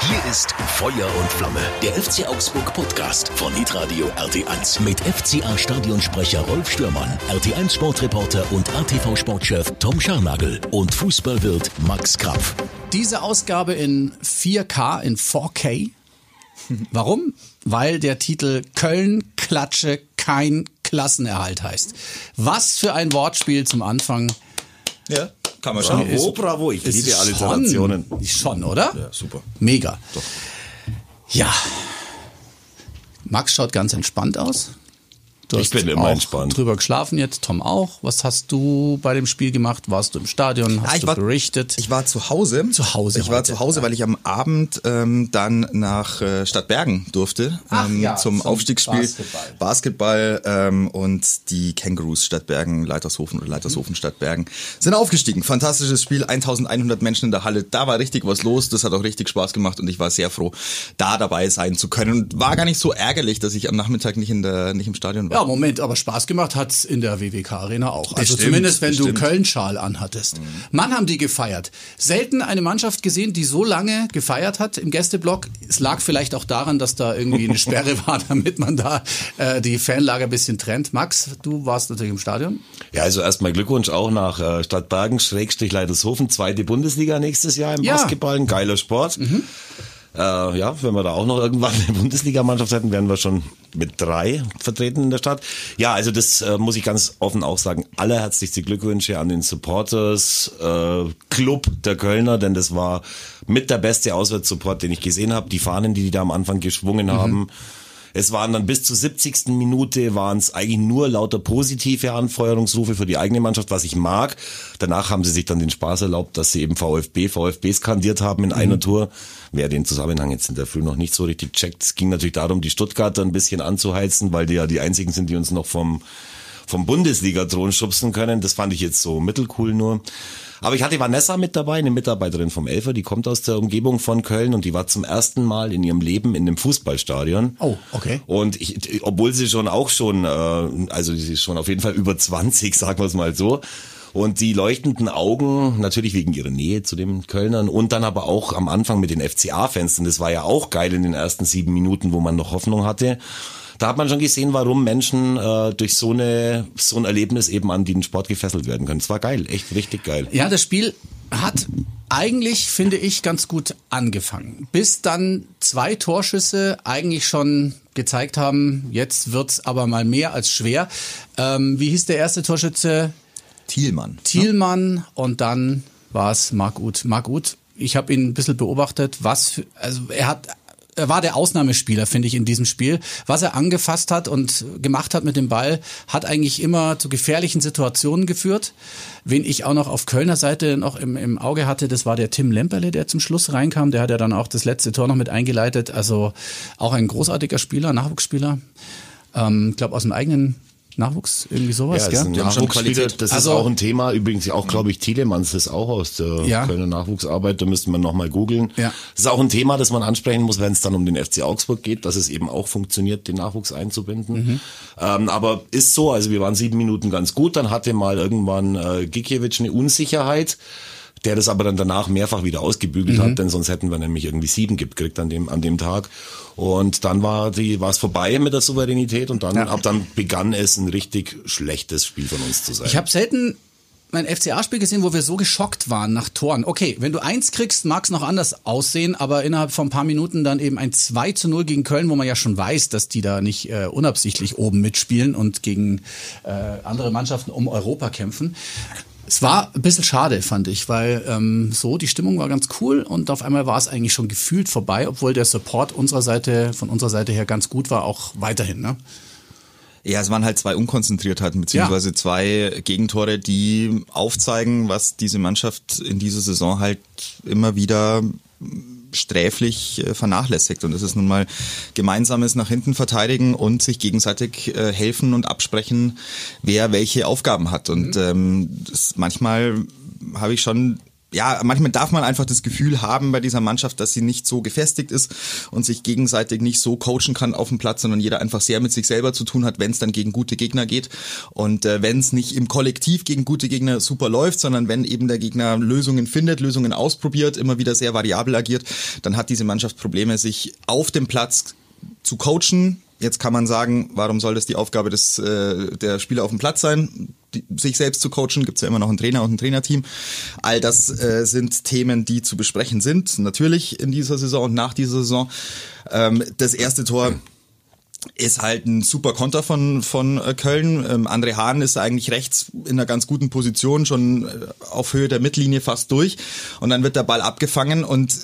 Hier ist Feuer und Flamme, der FC Augsburg Podcast von Hitradio RT1 mit FCA Stadionsprecher Rolf Stürmann, RT1 Sportreporter und ATV Sportchef Tom Scharnagel und Fußballwirt Max Krapf. Diese Ausgabe in 4K, in 4K. Warum? Weil der Titel Köln Klatsche kein Klassenerhalt heißt. Was für ein Wortspiel zum Anfang. Ja, kann man schon. Bravo, bravo. Ich liebe Alliterationen. Schon, schon, oder? Ja, super. Mega. Ja. Max schaut ganz entspannt aus. Du Ich bin immer entspannt. drüber geschlafen jetzt, Tom auch. Was hast du bei dem Spiel gemacht? Warst du im Stadion? Hast ich du war, berichtet? Ich war zu Hause. Zu Hause Ich war heute. zu Hause, weil ich am Abend ähm, dann nach äh, Stadtbergen durfte Ach ähm, ja, zum, zum Aufstiegsspiel Basketball. Basketball ähm, und die Kängurus Stadtbergen, Leitershofen oder Leitershofen Stadtbergen sind aufgestiegen. Fantastisches Spiel, 1100 Menschen in der Halle. Da war richtig was los. Das hat auch richtig Spaß gemacht und ich war sehr froh, da dabei sein zu können. Und war gar nicht so ärgerlich, dass ich am Nachmittag nicht in der nicht im Stadion war. Ja, Moment, aber Spaß gemacht hat's in der WWK Arena auch. Also Bestimmt, zumindest wenn du. Köln-Schal anhattest. Mann, haben die gefeiert. Selten eine Mannschaft gesehen, die so lange gefeiert hat im Gästeblock. Es lag vielleicht auch daran, dass da irgendwie eine Sperre war, damit man da äh, die Fanlager ein bisschen trennt. Max, du warst natürlich im Stadion. Ja, also erstmal Glückwunsch auch nach äh, Stadtbergen, Schrägstrich Leitershofen, zweite Bundesliga nächstes Jahr im Ja. Basketball, ein geiler Sport. Äh, ja, wenn wir da auch noch irgendwann eine Bundesligamannschaft hätten, wären wir schon mit drei vertreten in der Stadt. Ja, also das äh, muss ich ganz offen auch sagen. Allerherzlichste Glückwünsche an den Supporters äh, Club der Kölner, denn das war mit der beste Auswärtssupport, den ich gesehen habe. Die Fahnen, die die da am Anfang geschwungen haben. Es waren dann bis zur 70. Minute waren es eigentlich nur lauter positive Anfeuerungsrufe für die eigene Mannschaft, was ich mag. Danach haben sie sich dann den Spaß erlaubt, dass sie eben VfB, VfB skandiert haben in einer Tour. Wer den Zusammenhang jetzt in der Früh noch nicht so richtig checkt, es ging natürlich darum, die Stuttgarter ein bisschen anzuheizen, weil die ja die einzigen sind, die uns noch vom vom Bundesliga-Thron schubsen können. Das fand ich jetzt so mittelcool nur. Aber ich hatte Vanessa mit dabei, eine Mitarbeiterin vom Elfer, die kommt aus der Umgebung von Köln und die war zum ersten Mal in ihrem Leben in einem Fußballstadion. Oh, okay. Und ich, obwohl sie schon auch schon, äh, also sie ist schon auf jeden Fall über 20, sagen wir es mal so. Und die leuchtenden Augen, natürlich wegen ihrer Nähe zu den Kölnern und dann aber auch am Anfang mit den FCA-Fans, das war ja auch geil in den ersten sieben Minuten, wo man noch Hoffnung hatte. Da hat man schon gesehen, warum Menschen äh, durch so eine so ein Erlebnis eben an den Sport gefesselt werden können. Es war geil, echt richtig geil. Ja, das Spiel hat eigentlich, finde ich, ganz gut angefangen. Bis dann zwei Torschüsse eigentlich schon gezeigt haben, jetzt wird's aber mal mehr als schwer. Ähm, wie hieß der erste Torschütze? Thielmann. Thielmann und dann war es Marc Uth. Marc Uth, ich habe ihn ein bisschen beobachtet, was für, also er hat er war der Ausnahmespieler, finde ich, in diesem Spiel. Was er angefasst hat und gemacht hat mit dem Ball, hat eigentlich immer zu gefährlichen Situationen geführt. Wen ich auch noch auf Kölner Seite noch im, im Auge hatte, das war der Tim Lemperle, der zum Schluss reinkam. Der hat ja dann auch das letzte Tor noch mit eingeleitet. Also auch ein großartiger Spieler, Nachwuchsspieler. Ähm, ich glaube aus dem eigenen Nachwuchs, irgendwie sowas, Ja, gell? Nachwuchsspieler. Das Also- ist auch ein Thema. Übrigens auch, glaube ich, Telemanns ist auch aus der Ja. Kölner Nachwuchsarbeit. Da müsste man nochmal googeln. Ja. Das ist auch ein Thema, das man ansprechen muss, wenn es dann um den FC Augsburg geht, dass es eben auch funktioniert, den Nachwuchs einzubinden. Mhm. Ähm, aber ist so, also wir waren sieben Minuten ganz gut. Dann hatte mal irgendwann äh, Gikiewicz eine Unsicherheit der das aber dann danach mehrfach wieder ausgebügelt Mhm. hat, denn sonst hätten wir nämlich irgendwie sieben gekriegt an dem, an dem Tag. Und dann war die, war es vorbei mit der Souveränität und dann, ab dann begann es ein richtig schlechtes Spiel von uns zu sein. Ich habe selten mein FCA-Spiel gesehen, wo wir so geschockt waren nach Toren. Okay, wenn du eins kriegst, mag es noch anders aussehen, aber innerhalb von ein paar Minuten dann eben ein 2 zu 0 gegen Köln, wo man ja schon weiß, dass die da nicht äh, unabsichtlich oben mitspielen und gegen äh, andere Mannschaften um Europa kämpfen. Es war ein bisschen schade, fand ich, weil ähm, so, die Stimmung war ganz cool und auf einmal war es eigentlich schon gefühlt vorbei, obwohl der Support unserer Seite, von unserer Seite her ganz gut war, auch weiterhin. Ne? Ja, es waren halt zwei Unkonzentriertheiten, beziehungsweise zwei Gegentore, die aufzeigen, was diese Mannschaft in dieser Saison halt immer wieder sträflich äh, vernachlässigt. Und das ist nun mal gemeinsames nach hinten verteidigen und sich gegenseitig äh, helfen und absprechen, wer welche Aufgaben hat. Und ähm, das, manchmal habe ich schon ja, manchmal darf man einfach das Gefühl haben bei dieser Mannschaft, dass sie nicht so gefestigt ist und sich gegenseitig nicht so coachen kann auf dem Platz, sondern jeder einfach sehr mit sich selber zu tun hat, wenn es dann gegen gute Gegner geht. Und äh, wenn es nicht im Kollektiv gegen gute Gegner super läuft, sondern wenn eben der Gegner Lösungen findet, Lösungen ausprobiert, immer wieder sehr variabel agiert, dann hat diese Mannschaft Probleme, sich auf dem Platz zu coachen, Jetzt kann man sagen, warum soll das die Aufgabe des, äh, der Spieler auf dem Platz sein? Die, sich selbst zu coachen, gibt's ja immer noch einen Trainer und ein Trainerteam. All das äh, sind Themen, die zu besprechen sind, natürlich in dieser Saison und nach dieser Saison. Ähm, das erste Tor ist halt ein super Konter von, von äh, Köln. Ähm, André Hahn ist eigentlich rechts in einer ganz guten Position, schon äh, auf Höhe der Mittellinie fast durch. Und dann wird der Ball abgefangen und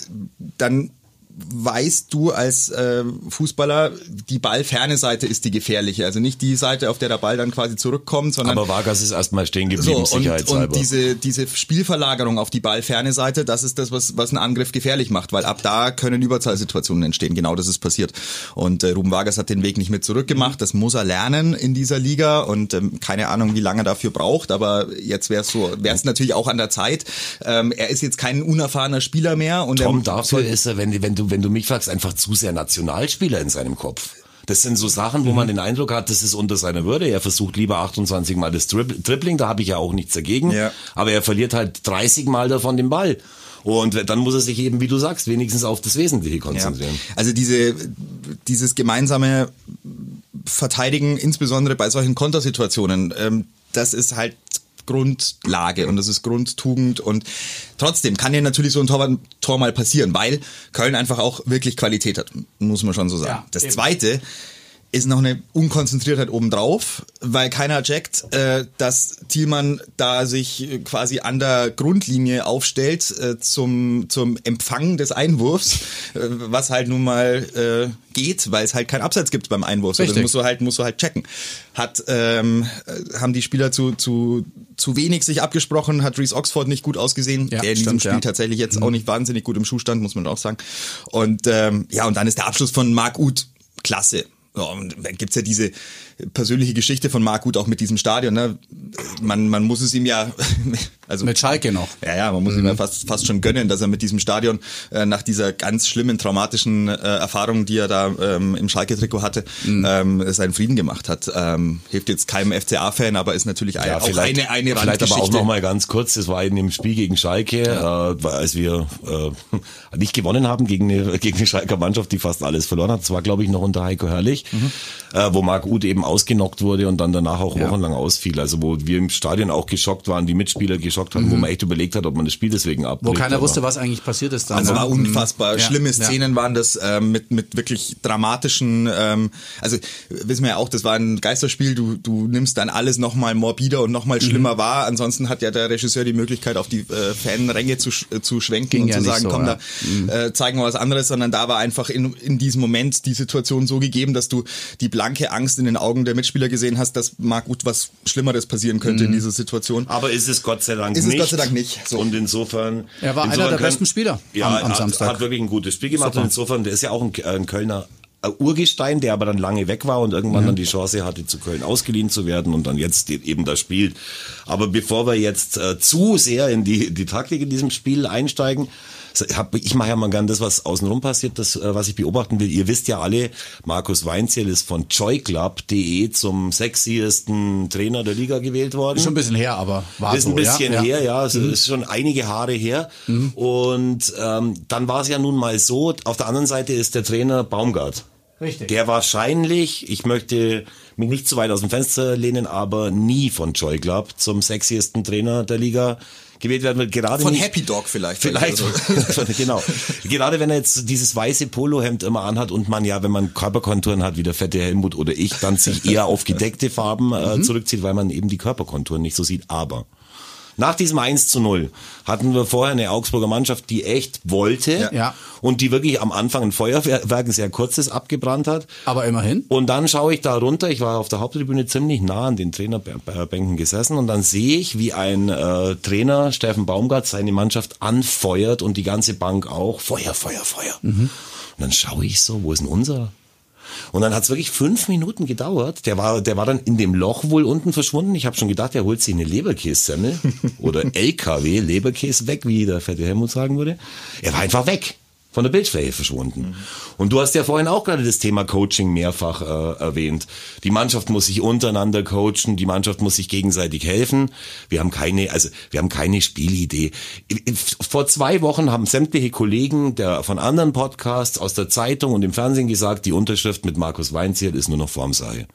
dann weißt du als äh, Fußballer, die ballferne Seite ist die gefährliche. Also nicht die Seite, auf der der Ball dann quasi zurückkommt, sondern. Aber Vargas ist erstmal stehen geblieben, so. Und, und diese, diese Spielverlagerung auf die ballferne Seite, das ist das, was, was einen Angriff gefährlich macht, weil ab da können Überzahlsituationen entstehen. Genau das ist passiert. Und äh, Ruben Vargas hat den Weg nicht mit zurückgemacht. Das muss er lernen in dieser Liga und ähm, keine Ahnung, wie lange er dafür braucht, aber jetzt wäre es so, wäre es natürlich auch an der Zeit. Ähm, er ist jetzt kein unerfahrener Spieler mehr. Und Tom, dafür ist er, wenn, wenn du wenn du mich fragst, einfach zu sehr Nationalspieler in seinem Kopf. Das sind so Sachen, wo man den Eindruck hat, das ist unter seiner Würde. Er versucht lieber 28 Mal das Dribbling, da habe ich ja auch nichts dagegen. Ja. Aber er verliert halt 30 Mal davon den Ball. Und dann muss er sich eben, wie du sagst, wenigstens auf das Wesentliche konzentrieren. Ja. Also diese, dieses gemeinsame Verteidigen, insbesondere bei solchen Kontersituationen, ähm, das ist halt Grundlage und das ist Grundtugend und trotzdem kann ja natürlich so ein Tor, Tor mal passieren, weil Köln einfach auch wirklich Qualität hat, muss man schon so sagen. Ja, das eben. zweite ist noch eine Unkonzentriertheit obendrauf, weil keiner checkt, äh, dass Thielmann da sich quasi an der Grundlinie aufstellt äh, zum, zum Empfang des Einwurfs, äh, was halt nun mal äh, geht, weil es halt kein Abseits gibt beim Einwurf. So, das musst du halt, musst du halt checken. Hat, ähm, haben die Spieler zu, zu, zu wenig sich abgesprochen, hat Reese Oxford nicht gut ausgesehen, ja, der in diesem Spiel ja. tatsächlich jetzt mhm. auch nicht wahnsinnig gut im Schuh stand, muss man auch sagen. Und ähm, ja, und dann ist der Abschluss von Marc Uth klasse. Ja, und dann gibt's ja diese persönliche Geschichte von Marc Gut auch mit diesem Stadion. Ne? Man, man muss es ihm ja, also mit Schalke noch. Ja, ja, man muss mhm. ihm ja fast, fast schon gönnen, dass er mit diesem Stadion äh, nach dieser ganz schlimmen traumatischen äh, Erfahrung, die er da ähm, im Schalke-Trikot hatte, mhm. ähm, seinen Frieden gemacht hat. Ähm, hilft jetzt keinem FCA-Fan, aber ist natürlich ja, auch eine eine Vielleicht aber auch noch mal ganz kurz. Das war in dem Spiel gegen Schalke, ja. äh, als wir äh, nicht gewonnen haben gegen eine gegen eine Schalker Mannschaft, die fast alles verloren hat. Das war glaube ich noch unter Heiko Herrlich, mhm. äh, wo Marc Uth eben ausgenockt wurde und dann danach auch ja. wochenlang ausfiel. Also wo wir im Stadion auch geschockt waren, die Mitspieler geschockt haben, mhm. wo man echt überlegt hat, ob man das Spiel deswegen abbricht. Wo keiner wusste, was eigentlich passiert ist dann. Also war unfassbar. Ja. Schlimme Szenen ja. waren das ähm, mit, mit wirklich dramatischen, ähm, also wissen wir ja auch, das war ein Geisterspiel, du, du nimmst dann alles nochmal morbider und nochmal mhm. schlimmer mhm. wahr. Ansonsten hat ja der Regisseur die Möglichkeit, auf die äh, Fanränge zu, äh, zu schwenken Ging und zu sagen, so, komm, da mhm. äh, zeigen wir was anderes, sondern da war einfach in, in diesem Moment die Situation so gegeben, dass du die blanke Angst in den Augen Augen der Mitspieler gesehen hast, dass mag gut was Schlimmeres passieren könnte mhm. in dieser Situation. Aber ist es Gott sei Dank ist nicht. Ist es Gott sei Dank nicht. So. Und insofern. Er war insofern einer der kann, besten Spieler ja, am, am hat, Samstag. Hat wirklich ein gutes Spiel gemacht Super. und insofern, der ist ja auch ein, ein Kölner Urgestein, der aber dann lange weg war und irgendwann mhm. dann die Chance hatte, zu Köln ausgeliehen zu werden und dann jetzt eben das spielt. Aber bevor wir jetzt äh, zu sehr in die, die Taktik in diesem Spiel einsteigen, ich mache ja mal gern das, was außenrum passiert, das, äh, was ich beobachten will. Ihr wisst ja alle, Markus Weinziel ist von joyclub.de zum sexiesten Trainer der Liga gewählt worden. Ist schon ein bisschen her, aber war Ist so, ein bisschen ja? her, ja. Also mhm. ist schon einige Haare her. Mhm. Und ähm, dann war es ja nun mal so, auf der anderen Seite ist der Trainer Baumgart. Richtig. Der wahrscheinlich, ich möchte mich nicht zu weit aus dem Fenster lehnen, aber nie von Joy Club zum sexiesten Trainer der Liga gewählt werden wird. Gerade Von nicht, Happy Dog vielleicht. Vielleicht, also. genau. Gerade wenn er jetzt dieses weiße Polohemd immer anhat und man ja, wenn man Körperkonturen hat, wie der fette Helmut oder ich, dann sich eher auf gedeckte Farben äh, mhm. zurückzieht, weil man eben die Körperkonturen nicht so sieht. Aber nach diesem 1 zu 0 hatten wir vorher eine Augsburger Mannschaft, die echt wollte ja. und die wirklich am Anfang ein Feuerwerk, ein sehr kurzes abgebrannt hat. Aber immerhin. Und dann schaue ich da runter, ich war auf der Haupttribüne ziemlich nah an den Trainerbänken gesessen und dann sehe ich, wie ein äh, Trainer, Steffen Baumgart, seine Mannschaft anfeuert und die ganze Bank auch. Feuer, Feuer, Feuer. Mhm. Und dann schaue ich so, wo ist denn unser? Und dann hat's wirklich fünf Minuten gedauert. Der war, der war dann in dem Loch wohl unten verschwunden. Ich habe schon gedacht, er holt sich eine Leberkässemmel oder LKW Leberkäse weg, wie der fette Helmut sagen würde. Er war einfach weg von der Bildfläche verschwunden. Mhm. Und du hast ja vorhin auch gerade das Thema Coaching mehrfach äh, erwähnt. Die Mannschaft muss sich untereinander coachen, die Mannschaft muss sich gegenseitig helfen. Wir haben keine, also wir haben keine Spielidee. Vor zwei Wochen haben sämtliche Kollegen der von anderen Podcasts aus der Zeitung und im Fernsehen gesagt, die Unterschrift mit Markus Weinzierl ist nur noch Formsache.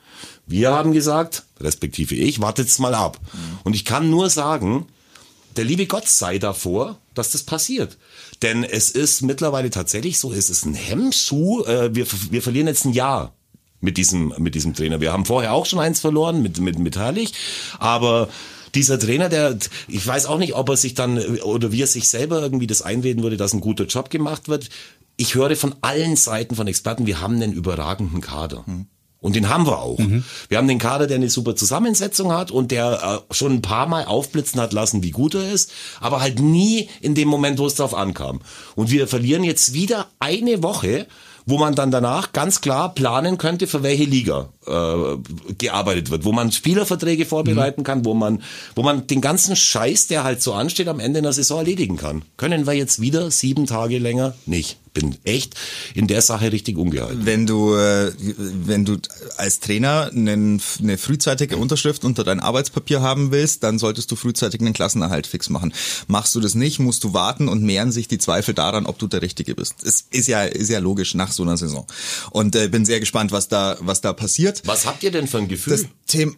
Wir haben gesagt, respektive ich, wartet's mal ab. Mhm. Und ich kann nur sagen, der liebe Gott sei davor, dass das passiert. Denn es ist mittlerweile tatsächlich so, es ist ein Hemmschuh. Äh, wir, wir verlieren jetzt ein Jahr mit diesem, mit diesem Trainer. Wir haben vorher auch schon eins verloren mit, mit, mit Herrlich, aber dieser Trainer, der, ich weiß auch nicht, ob er sich dann oder wie er sich selber irgendwie das einreden würde, dass ein guter Job gemacht wird. Ich höre von allen Seiten von Experten, wir haben einen überragenden Kader. Hm. Und den haben wir auch. Mhm. Wir haben den Kader, der eine super Zusammensetzung hat und der äh, schon ein paar Mal aufblitzen hat lassen, wie gut er ist, aber halt nie in dem Moment, wo es drauf ankam. Und wir verlieren jetzt wieder eine Woche, wo man dann danach ganz klar planen könnte, für welche Liga äh, gearbeitet wird, wo man Spielerverträge vorbereiten mhm. kann, wo man, wo man den ganzen Scheiß, der halt so ansteht, am Ende der Saison erledigen kann. Können wir jetzt wieder sieben Tage länger? Nicht bin echt in der Sache richtig ungehalten. Wenn du, äh, wenn du als Trainer einen, eine frühzeitige Unterschrift unter dein Arbeitspapier haben willst, dann solltest du frühzeitig einen Klassenerhalt fix machen. Machst du das nicht, musst du warten und mehren sich die Zweifel daran, ob du der Richtige bist. Es ist ja, ist ja logisch nach so einer Saison. Und äh, bin sehr gespannt, was da, was da passiert. Was habt ihr denn für ein Gefühl? Das Thema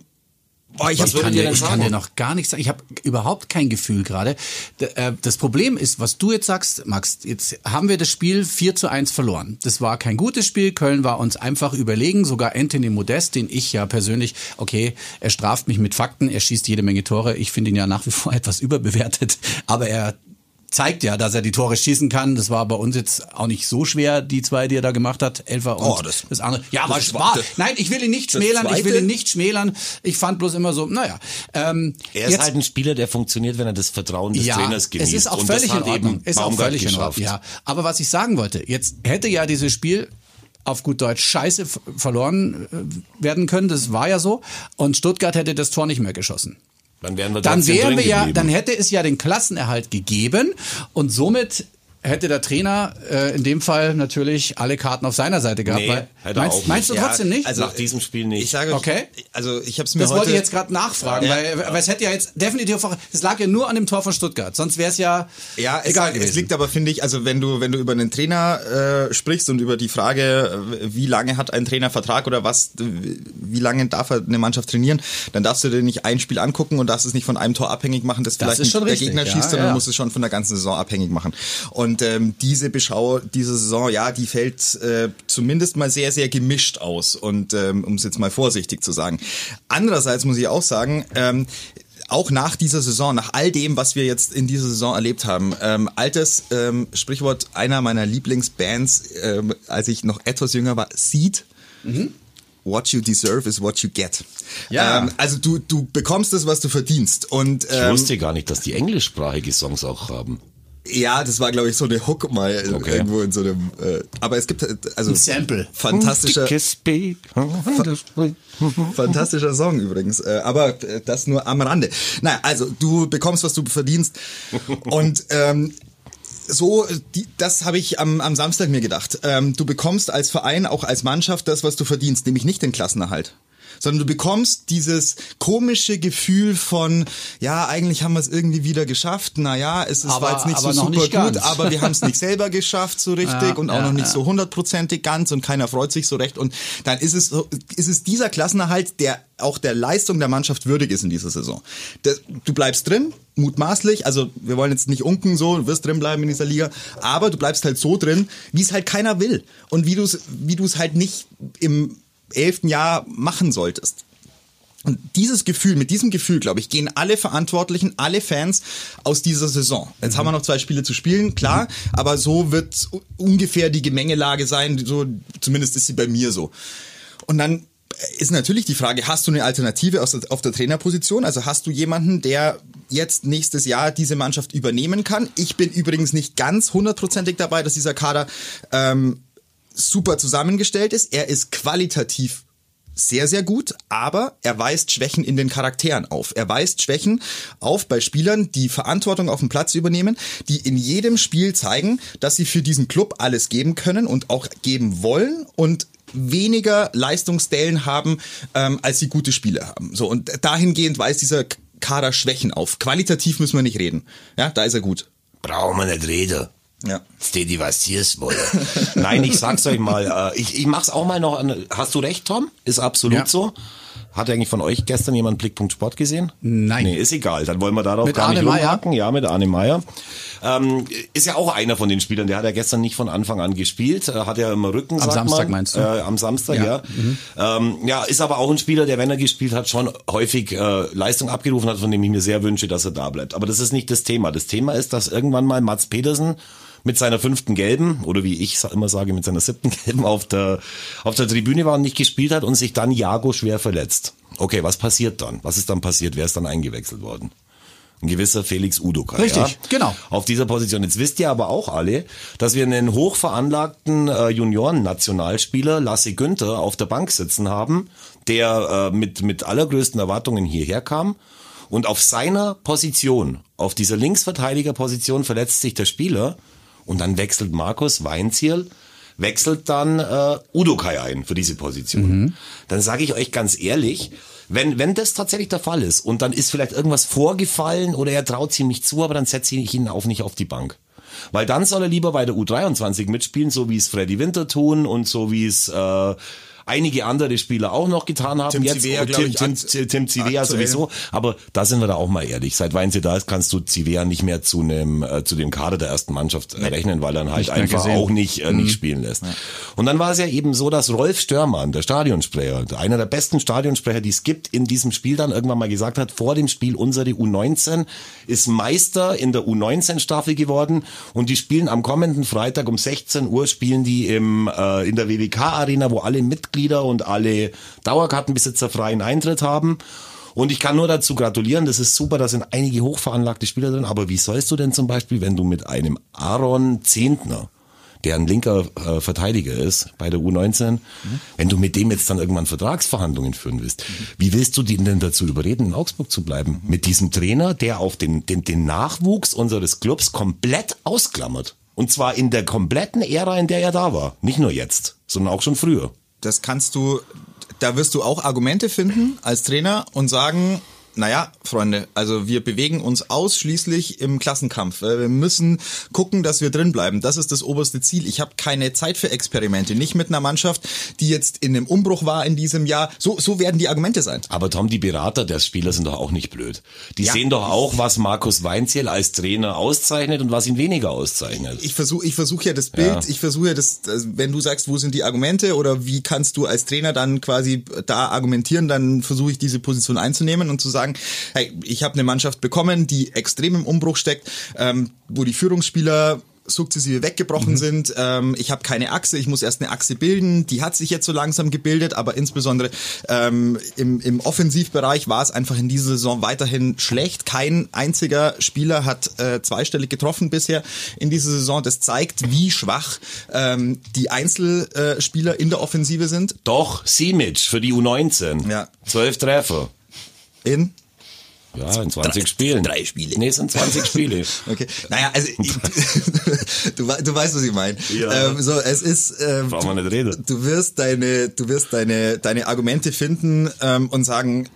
Boah, ich, hab, kann, dir, ich kann dir noch gar nichts sagen. Ich habe überhaupt kein Gefühl gerade. Äh, das Problem ist, was du jetzt sagst, Max, jetzt haben wir das Spiel 4 zu 1 verloren. Das war kein gutes Spiel. Köln war uns einfach überlegen. Sogar Anthony Modest, den ich ja persönlich, okay, er straft mich mit Fakten, er schießt jede Menge Tore. Ich finde ihn ja nach wie vor etwas überbewertet. Aber er zeigt ja, dass er die Tore schießen kann. Das war bei uns jetzt auch nicht so schwer, die zwei, die er da gemacht hat. Elfer und oh, das, das andere. Ja, aber es war. Nein, ich will ihn nicht schmälern. Zweite? Ich will ihn nicht schmälern. Ich fand bloß immer so, naja. Ähm, er ist jetzt, halt ein Spieler, der funktioniert, wenn er das Vertrauen des ja, Trainers genießt. Es ist auch völlig in Ordnung. Ist auch völlig in Ordnung. Ja. Aber was ich sagen wollte, jetzt hätte ja dieses Spiel auf gut Deutsch scheiße verloren äh, werden können. Das war ja so. Und Stuttgart hätte das Tor nicht mehr geschossen. Dann wären wir, dann wären wir ja, dann hätte es ja den Klassenerhalt gegeben und somit hätte der Trainer äh, in dem Fall natürlich alle Karten auf seiner Seite gehabt. Nee, weil, hätte meinst, auch meinst du trotzdem ja, nicht? Also nach diesem Spiel nicht. Ich sage, okay. Also ich habe es mir Das heute, wollte ich jetzt gerade nachfragen, ja, weil, ja. weil es hätte ja jetzt definitiv, es lag ja nur an dem Tor von Stuttgart. Sonst wäre es ja ja egal es, gewesen. Es liegt aber finde ich, also wenn du wenn du über einen Trainer äh, sprichst und über die Frage, wie lange hat ein Trainer Vertrag oder was, wie lange darf er eine Mannschaft trainieren, dann darfst du dir nicht ein Spiel angucken und darfst es nicht von einem Tor abhängig machen, das, das vielleicht nicht der Gegner schießt, sondern musst es schon von der ganzen Saison abhängig machen. Und ähm, diese Beschau diese Saison, ja, die fällt äh, zumindest mal sehr, sehr gemischt aus. Und ähm, um es jetzt mal vorsichtig zu sagen. Andererseits muss ich auch sagen, ähm, auch nach dieser Saison, nach all dem, was wir jetzt in dieser Saison erlebt haben, ähm, altes ähm, Sprichwort einer meiner Lieblingsbands, ähm, als ich noch etwas jünger war, Seed. Mhm. What you deserve is what you get. Ja. Ähm, also du, du bekommst das, was du verdienst. Und, ähm, ich wusste gar nicht, dass die englischsprachige Songs auch haben. Ja, das war glaube ich so eine Hook mal okay. irgendwo in so einem. Äh, aber es gibt also ein Sample. Fantastischer. fantastischer Song übrigens. Äh, aber äh, das nur am Rande. Naja, also du bekommst, was du verdienst und ähm, so, die, das habe ich am, am Samstag mir gedacht. Ähm, du bekommst als Verein, auch als Mannschaft, das, was du verdienst, nämlich nicht den Klassenerhalt sondern du bekommst dieses komische Gefühl von, ja, eigentlich haben wir es irgendwie wieder geschafft. Naja, es ist, aber, war jetzt nicht so super nicht gut, aber wir haben es nicht selber geschafft so richtig ja, und auch ja, noch nicht ja. so hundertprozentig ganz und keiner freut sich so recht. Und dann ist es, ist es dieser Klassenerhalt, der auch der Leistung der Mannschaft würdig ist in dieser Saison. Du bleibst drin, mutmaßlich, also wir wollen jetzt nicht unken so, du wirst drin bleiben in dieser Liga, aber du bleibst halt so drin, wie es halt keiner will und wie du es wie du es halt nicht im elften Jahr machen solltest. Und dieses Gefühl, mit diesem Gefühl, glaube ich, gehen alle Verantwortlichen, alle Fans aus dieser Saison. Jetzt mhm. haben wir noch zwei Spiele zu spielen, klar, mhm. aber so wird ungefähr die Gemengelage sein, so, zumindest ist sie bei mir so. Und dann ist natürlich die Frage, hast du eine Alternative auf der Trainerposition? Also hast du jemanden, der jetzt nächstes Jahr diese Mannschaft übernehmen kann? Ich bin übrigens nicht ganz hundertprozentig dabei, dass dieser Kader ähm, super zusammengestellt ist. Er ist qualitativ sehr, sehr gut, aber er weist Schwächen in den Charakteren auf. Er weist Schwächen auf bei Spielern, die Verantwortung auf dem Platz übernehmen, die in jedem Spiel zeigen, dass sie für diesen Club alles geben können und auch geben wollen und weniger Leistungsdellen haben, ähm, als sie gute Spiele haben. So und dahingehend weist dieser Kader Schwächen auf. Qualitativ müssen wir nicht reden. Ja, da ist er gut. Brauchen wir nicht reden. Ja. Steady was hier ist, wohl. Nein, ich sag's euch mal, äh, ich, ich mach's auch mal noch an. Hast du recht, Tom? Ist absolut Ja. so. Hat eigentlich von euch gestern jemand Blickpunkt Sport gesehen? Nein. Nee, ist egal. Dann wollen wir darauf Mit gar Arne nicht Meyer? rumhaken. Ja, mit Arne Meyer. Ähm, ist ja auch einer von den Spielern. Der hat ja gestern nicht von Anfang an gespielt. Äh, Hat ja immer Rücken, Am Samstag man. meinst du? Äh, am Samstag, ja. Ja. Mhm. Ähm, ja, ist aber auch ein Spieler, der, wenn er gespielt hat, schon häufig äh, Leistung abgerufen hat, von dem ich mir sehr wünsche, dass er da bleibt. Aber das ist nicht das Thema. Das Thema ist, dass irgendwann mal Mats Petersen mit seiner fünften Gelben oder wie ich immer sage, mit seiner siebten Gelben auf der, auf der Tribüne war und nicht gespielt hat und sich dann Jago schwer verletzt. Okay, was passiert dann? Was ist dann passiert? Wer ist dann eingewechselt worden? Ein gewisser Felix Udoka. Richtig, ja? genau. Auf dieser Position. Jetzt wisst ihr aber auch alle, dass wir einen hochveranlagten äh, Junioren-Nationalspieler, Lasse Günther, auf der Bank sitzen haben, der äh, mit, mit allergrößten Erwartungen hierher kam. Und auf seiner Position, auf dieser Linksverteidigerposition verletzt sich der Spieler und dann wechselt Markus Weinzierl, wechselt dann äh, Udokai ein für diese Position. Dann sage ich euch ganz ehrlich, wenn, wenn das tatsächlich der Fall ist und dann ist vielleicht irgendwas vorgefallen oder er traut ihm nicht zu, aber dann setze ich ihn auch nicht auf die Bank. Weil dann soll er lieber bei der U23 mitspielen, so wie es Freddy Winter tun und so wie es äh, einige andere Spieler auch noch getan haben. Tim Jetzt Zivea, glaub Tim, ich, Tim, Tim, Tim Zivea sowieso. Aber da sind wir da auch mal ehrlich. Seit Weinze da ist, kannst du Zivea nicht mehr zu einem äh, zu dem Kader der ersten Mannschaft äh, rechnen, weil er dann halt einfach gesehen. auch nicht äh, nicht spielen lässt. Und dann war es ja eben so, dass Rolf Störmann, der Stadionsprecher, einer der besten Stadionsprecher, die es gibt, in diesem Spiel dann irgendwann mal gesagt hat, vor dem Spiel unsere U19 ist Meister in der U19-Staffel geworden und die spielen am kommenden Freitag um 16 Uhr spielen die im äh, in der WWK-Arena, wo alle Mitglieder und alle Dauerkartenbesitzer freien Eintritt haben. Und ich kann nur dazu gratulieren, das ist super, da sind einige hochveranlagte Spieler drin, aber wie sollst du denn zum Beispiel, wenn du mit einem Aaron Zehntner, der ein linker äh, Verteidiger ist bei der U19, wenn du mit dem jetzt dann irgendwann Vertragsverhandlungen führen willst, wie willst du den denn dazu überreden, in Augsburg zu bleiben? Mit diesem Trainer, der auf den, den, den Nachwuchs unseres Clubs komplett ausklammert. Und zwar in der kompletten Ära, in der er da war. Nicht nur jetzt, sondern auch schon früher. Das kannst du, da wirst du auch Argumente finden als Trainer und sagen, naja, Freunde, also wir bewegen uns ausschließlich im Klassenkampf. Äh, Wir müssen gucken, dass wir drin bleiben. Das ist das oberste Ziel. Ich habe keine Zeit für Experimente. Nicht mit einer Mannschaft, die jetzt in einem Umbruch war in diesem Jahr. So, so werden die Argumente sein. Aber Tom, die Berater der Spieler sind doch auch nicht blöd. Die Ja. sehen doch auch, was Markus Weinziel als Trainer auszeichnet und was ihn weniger auszeichnet. Ich versuche ich versuch ja das Bild, Ja. ich versuche ja das, wenn du sagst, wo sind die Argumente oder wie kannst du als Trainer dann quasi da argumentieren, dann versuche ich diese Position einzunehmen und zu sagen, hey, ich habe eine Mannschaft bekommen, die extrem im Umbruch steckt, ähm, wo die Führungsspieler sukzessive weggebrochen sind. Ähm, ich habe keine Achse, ich muss erst eine Achse bilden. Die hat sich jetzt so langsam gebildet, aber insbesondere ähm, im, im Offensivbereich war es einfach in dieser Saison weiterhin schlecht. Kein einziger Spieler hat äh, zweistellig getroffen bisher in dieser Saison. Das zeigt, wie schwach ähm, die Einzelspieler in der Offensive sind. Doch, Simic für die U19. Ja. Zwölf Treffer. In Ja, in 20 Spielen. drei Spiele. Nee, es sind 20 Spiele. Okay. Naja, also du, du weißt, was ich meine. Ja. Ähm, so, es ist. Ähm, Brauchen wir nicht reden. Du wirst deine, du wirst deine, deine Argumente finden ähm, und sagen,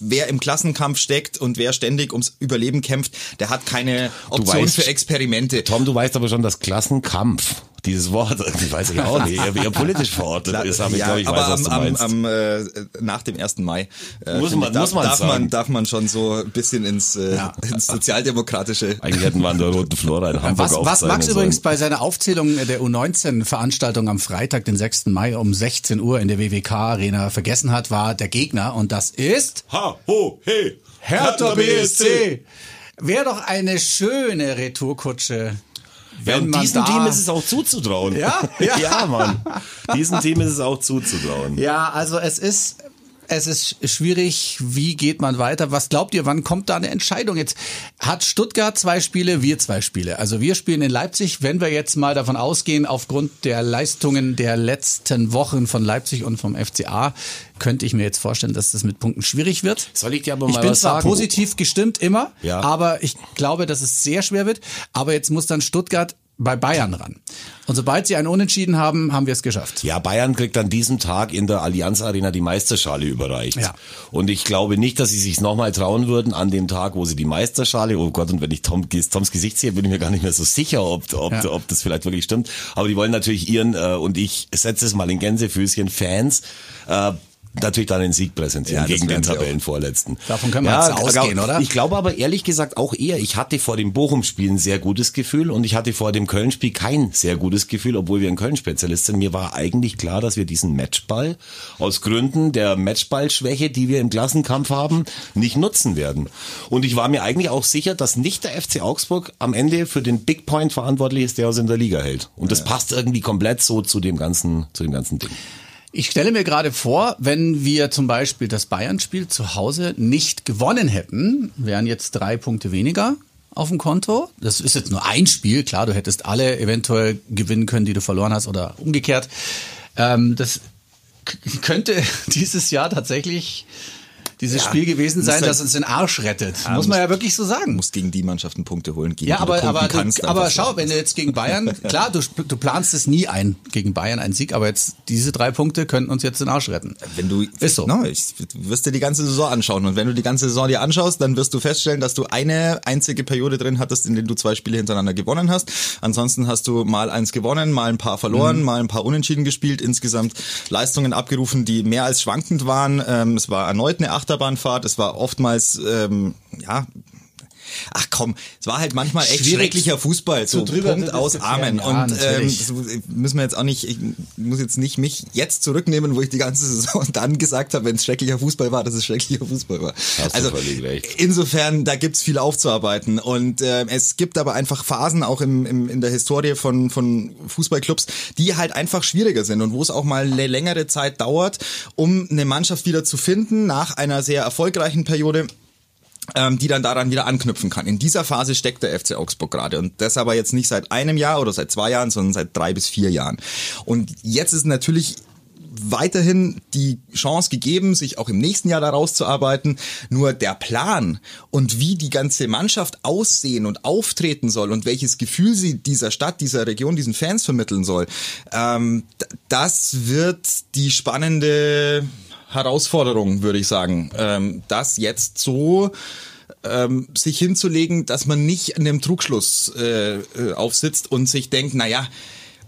wer im Klassenkampf steckt und wer ständig ums Überleben kämpft, der hat keine Option weißt- für Experimente. Tom, du weißt aber schon, dass Klassenkampf, dieses Wort, ich weiß ich auch nicht, eher, eher politisch verortet ist, aber ich glaube, ich aber weiß, was am, du am, meinst. am, äh, nach dem 1. Mai äh, Muss man- ich, darf, muss man darf, sagen. man, darf man schon so ein bisschen ins, äh, ins sozialdemokratische Eigentlich hätten wir an der Roten Flora in Hamburg Was, was Max übrigens bei seiner Aufzählung der U19-Veranstaltung am Freitag, den 6. Mai um 16 Uhr in der WWK-Arena vergessen hat, war der Gegner und das ist Ha, ho, hey. Hertha BSC. Wäre doch eine schöne Retourkutsche. Ja, und diesem Team ist es auch zuzutrauen. Ja? Ja. ja, Mann. Diesem Team ist es auch zuzutrauen. Ja, also es ist, Es ist schwierig. Wie geht man weiter? Was glaubt ihr, wann kommt da eine Entscheidung? Jetzt hat Stuttgart zwei Spiele, wir zwei Spiele. Also wir spielen in Leipzig. Wenn wir jetzt mal davon ausgehen, aufgrund der Leistungen der letzten Wochen von Leipzig und vom FCA, könnte ich mir jetzt vorstellen, dass das mit Punkten schwierig wird. Soll ich dir aber ich mal bin was zwar sagen? positiv gestimmt immer, Ja. aber ich glaube, dass es sehr schwer wird. Aber jetzt muss dann Stuttgart bei Bayern ran. Und sobald sie einen Unentschieden haben, haben wir es geschafft. Ja, Bayern kriegt an diesem Tag in der Allianz Arena die Meisterschale überreicht. Ja. Und ich glaube nicht, dass sie sich nochmal trauen würden an dem Tag, wo sie die Meisterschale, oh Gott, und wenn ich Tom, Toms Gesicht sehe, bin ich mir gar nicht mehr so sicher, ob, ob, Ja. ob das vielleicht wirklich stimmt. Aber die wollen natürlich ihren, äh, und ich setze es mal in Gänsefüßchen, Fans, äh, natürlich dann den Sieg präsentieren Ja, gegen den. Tabellenvorletzten. Davon können wir jetzt ausgehen, oder? Ich glaube aber ehrlich gesagt auch eher, ich hatte vor dem Bochum-Spiel ein sehr gutes Gefühl und ich hatte vor dem Köln-Spiel kein sehr gutes Gefühl, obwohl wir ein Köln-Spezialist sind. Mir war eigentlich klar, dass wir diesen Matchball aus Gründen der Matchballschwäche, die wir im Klassenkampf haben, nicht nutzen werden. Und ich war mir eigentlich auch sicher, dass nicht der FC Augsburg am Ende für den Big Point verantwortlich ist, der uns in der Liga hält. Und das passt irgendwie komplett so zu dem ganzen, zu dem ganzen Ding. Ich stelle mir gerade vor, wenn wir zum Beispiel das Bayern-Spiel zu Hause nicht gewonnen hätten, wären jetzt drei Punkte weniger auf dem Konto. Das ist jetzt nur ein Spiel, klar, du hättest alle eventuell gewinnen können, die du verloren hast oder umgekehrt. Ähm, das könnte dieses Jahr tatsächlich dieses Spiel gewesen sein, muss das uns den Arsch rettet. Muss man ja wirklich so sagen. Du musst gegen die Mannschaften Punkte holen, gegen Ja, aber, aber, kannst. aber schau, wenn du jetzt gegen Bayern, klar, du, du planst es nie ein, gegen Bayern einen Sieg, aber jetzt diese drei Punkte könnten uns jetzt den Arsch retten. Wenn du, Ist so. No, ich, du wirst dir die ganze Saison anschauen und wenn du die ganze Saison dir anschaust, dann wirst du feststellen, dass du eine einzige Periode drin hattest, in der du zwei Spiele hintereinander gewonnen hast. Ansonsten hast du mal eins gewonnen, mal ein paar verloren, mal ein paar Unentschieden gespielt, insgesamt Leistungen abgerufen, die mehr als schwankend waren. Ähm, es war erneut eine Achterbahnfahrt, es war oftmals, ähm, ja, Ach komm, es war halt manchmal echt Schwierig schrecklicher Fußball, so zu drüber Punkt aus. Amen. Ja, und ähm, das müssen wir jetzt auch nicht, ich muss jetzt nicht mich jetzt zurücknehmen, wo ich die ganze Saison dann gesagt habe, wenn es schrecklicher Fußball war, dass es schrecklicher Fußball war. Hast also insofern, da gibt's viel aufzuarbeiten. Und äh, es gibt aber einfach Phasen auch im, im, in der Historie von, von Fußballclubs, die halt einfach schwieriger sind und wo es auch mal eine längere Zeit dauert, um eine Mannschaft wieder zu finden nach einer sehr erfolgreichen Periode ähm, die dann daran wieder anknüpfen kann. In dieser Phase steckt der FC Augsburg gerade und das aber jetzt nicht seit einem Jahr oder seit zwei Jahren, sondern seit drei bis vier Jahren. Und jetzt ist natürlich weiterhin die Chance gegeben, sich auch im nächsten Jahr da rauszuarbeiten. Nur der Plan und wie die ganze Mannschaft aussehen und auftreten soll und welches Gefühl sie dieser Stadt, dieser Region, diesen Fans vermitteln soll, ähm, das wird die spannende Herausforderung, würde ich sagen, ähm, das jetzt so ähm, sich hinzulegen, dass man nicht in dem Trugschluss äh, äh, aufsitzt und sich denkt, na ja,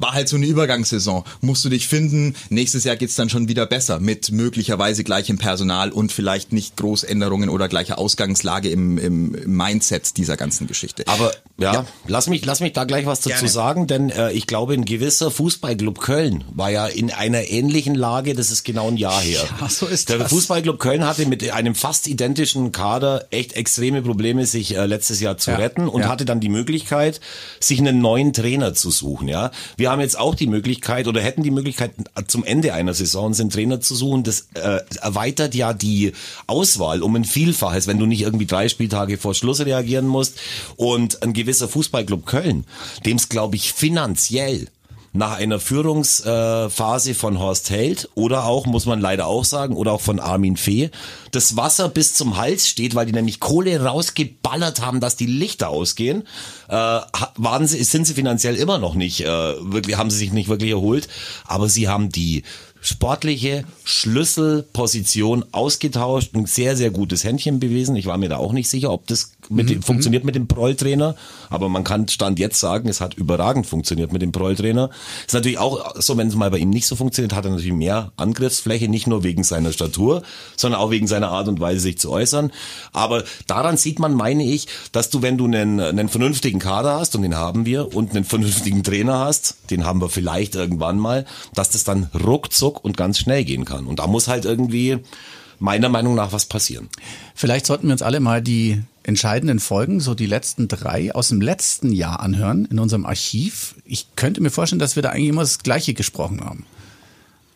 war halt so eine Übergangssaison. Musst du dich finden. Nächstes Jahr geht's dann schon wieder besser mit möglicherweise gleichem Personal und vielleicht nicht Großänderungen oder gleicher Ausgangslage im, im, Mindset dieser ganzen Geschichte. Aber ja, lass mich lass mich da gleich was dazu Gerne. sagen, denn äh, ich glaube, ein gewisser Fußballclub Köln war ja in einer ähnlichen Lage. Das ist genau ein Jahr her. Ja, so ist Der das. Fußballclub Köln hatte mit einem fast identischen Kader echt extreme Probleme, sich äh, letztes Jahr zu Ja, retten und ja. hatte dann die Möglichkeit, sich einen neuen Trainer zu suchen. Ja, wir haben jetzt auch die Möglichkeit oder hätten die Möglichkeit zum Ende einer Saison einen Trainer zu suchen. Das äh, erweitert ja die Auswahl um ein Vielfaches, wenn du nicht irgendwie drei Spieltage vor Schluss reagieren musst. Und ein gewisser Fußballclub Köln, dem es glaube ich finanziell nach einer Führungsphase von Horst Held oder auch, muss man leider auch sagen, oder auch von Armin Fee, das Wasser bis zum Hals steht, weil die nämlich Kohle rausgeballert haben, dass die Lichter ausgehen, äh, waren sie, sind sie finanziell immer noch nicht, äh, wirklich, haben sie sich nicht wirklich erholt, aber sie haben die sportliche Schlüsselposition ausgetauscht, ein sehr, sehr gutes Händchen bewiesen. Ich war mir da auch nicht sicher, ob das mit dem, funktioniert mit dem Proll-Trainer, aber man kann Stand jetzt sagen, es hat überragend funktioniert mit dem Proll-Trainer. Ist natürlich auch so, wenn es mal bei ihm nicht so funktioniert, hat er natürlich mehr Angriffsfläche, nicht nur wegen seiner Statur, sondern auch wegen seiner Art und Weise, sich zu äußern. Aber daran sieht man, meine ich, dass du, wenn du einen, einen vernünftigen Kader hast, und den haben wir, und einen vernünftigen Trainer hast, den haben wir vielleicht irgendwann mal, dass das dann ruckzuck und ganz schnell gehen kann. Und da muss halt irgendwie meiner Meinung nach was passieren. Vielleicht sollten wir uns alle mal die entscheidenden Folgen, so die letzten drei aus dem letzten Jahr anhören in unserem Archiv. Ich könnte mir vorstellen, dass wir da eigentlich immer das Gleiche gesprochen haben.